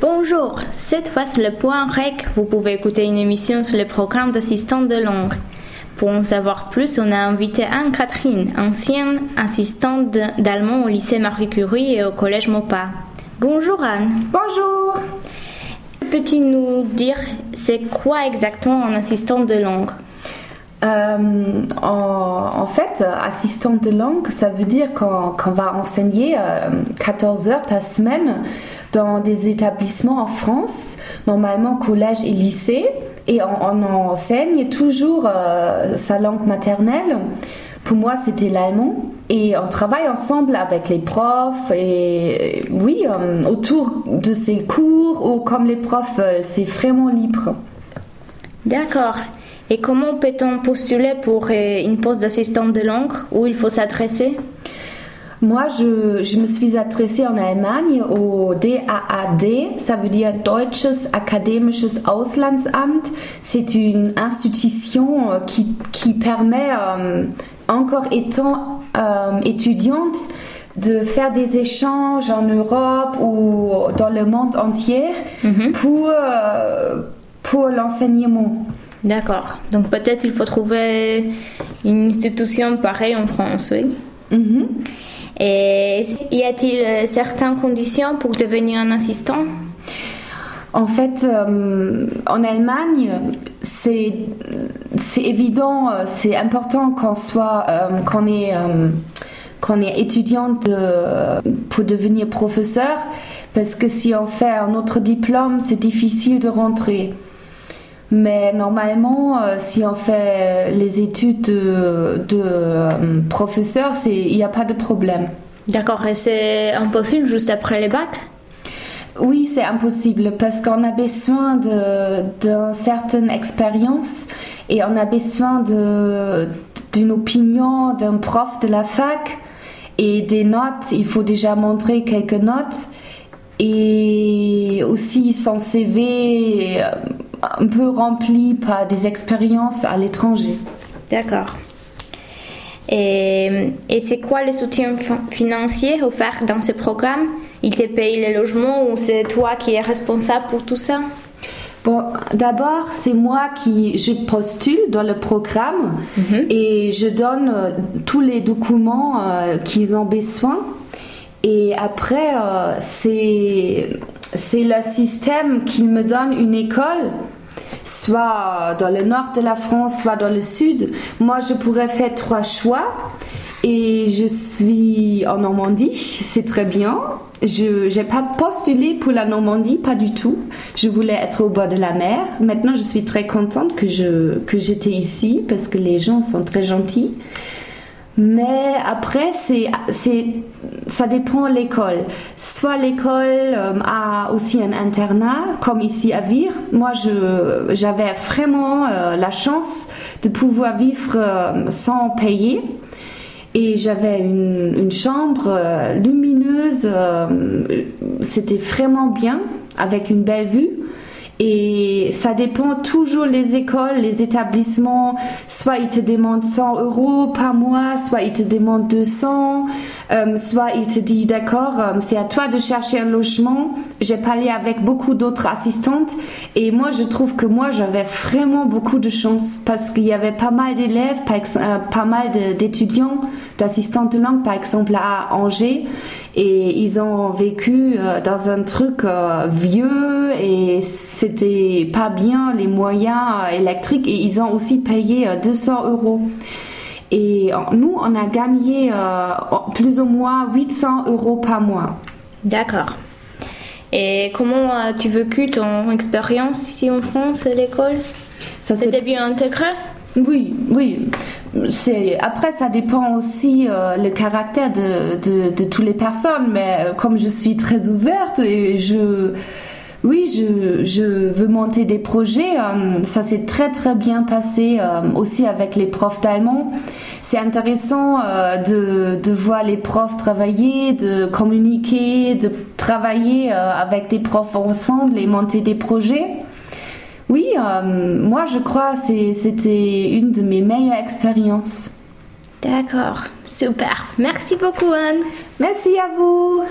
Bonjour, cette fois sur le point REC, vous pouvez écouter une émission sur le programme d'assistante de langue. Pour en savoir plus, on a invité Anne-Catherine, ancienne assistante d'allemand au lycée Marie Curie et au collège Mopa. Bonjour Anne. Bonjour. Peux-tu nous dire c'est quoi exactement un assistante de langue euh, en, fait, assistante de langue, ça veut dire qu'on va enseigner 14 euh, heures par semaine dans des établissements en France, normalement collège et lycée, et on, enseigne toujours euh, sa langue maternelle. Pour moi, c'était l'allemand. Et on travaille ensemble avec les profs et oui, autour de ces cours ou comme les profs veulent, c'est vraiment libre. D'accord. Et comment peut-on postuler pour euh, une poste d'assistante de langue où il faut s'adresser? Moi, je, je, me suis adressée en Allemagne au DAAD, ça veut dire Deutsches Akademisches Auslandsamt. C'est une institution euh, qui, qui permet, euh, encore étant étudiante, de faire des échanges en Europe ou dans le monde entier mhm. pour, pour l'enseignement. D'accord. Donc peut-être il faut trouver une institution pareille en France, oui. Mhm. Et y a-t-il euh, certaines conditions pour devenir un assistant? En fait, euh, en Allemagne, c'est évident, euh, c'est important qu'on soit, qu'on est, qu'on est étudiante pour devenir professeur, parce que si on fait un autre diplôme, c'est difficile de rentrer. Mais normalement, euh, si on fait les études de, euh, professeur, il n'y a pas de problème. D'accord, et c'est impossible juste après les bacs? Oui, c'est impossible parce qu'on a besoin d'une certaine expérience et on a besoin d'une opinion d'un prof de la fac et des notes. Il faut déjà montrer quelques notes et aussi son CV un peu rempli par des expériences à l'étranger. D'accord. Et, et c'est quoi les soutiens financiers offerts dans ce programme? Il te paye les logements ou c'est toi qui es responsable pour tout ça? Bon, d'abord, c'est moi qui je postule dans le programme mhm. et je donne euh, tous les documents euh, qu'ils ont besoin. Et après, euh, c'est c'est le système qui me donne une école soit dans le nord de la France, soit dans le sud. Moi, je pourrais faire trois choix. Et je suis en Normandie, c'est très bien. Je n'ai pas postulé pour la Normandie, pas du tout. Je voulais être au bord de la mer. Maintenant, je suis très contente que que j'étais ici parce que les gens sont très gentils. Mais après, c'est, c'est, ça dépend de l'école. Soit l'école euh, a aussi un internat, comme ici à Vire. Moi, je, j'avais vraiment euh, la chance de pouvoir vivre euh, sans payer. Et j'avais une, une chambre lumineuse. c'était vraiment bien, avec une belle vue. Et ça dépend toujours les écoles, les établissements. Soit ils te demandent 100 euros par mois, soit ils te demandent 200, euh, soit ils te disent d'accord, euh, c'est à toi de chercher un logement. J'ai parlé avec beaucoup d'autres assistantes et moi je trouve que moi j'avais vraiment beaucoup de chance parce qu'il y avait pas mal d'élèves, euh, pas mal d'étudiants, d'assistantes de langue par exemple à Angers et ils ont vécu euh, dans un truc euh, vieux et c'était pas bien les moyens euh, électriques et ils ont aussi payé 200 euros. Et nous, on a gagné plus ou moins 800 euros par mois. D'accord. Et comment as-tu vécu ton expérience ici en France à l'école? Ça C'était bien intégré? Oui, oui. Après ça dépend aussi euh, le caractère de, toutes les personnes mais euh, comme je suis très ouverte et je oui je, veux monter des projets euh, ça s'est très très bien passé aussi avec les profs d'allemand. C'est intéressant de, voir les profs travailler de communiquer de travailler avec des profs ensemble et monter des projets oui, euh, moi je crois que c'était une de mes meilleures expériences. D'accord, super. Merci beaucoup Anne. Merci à vous.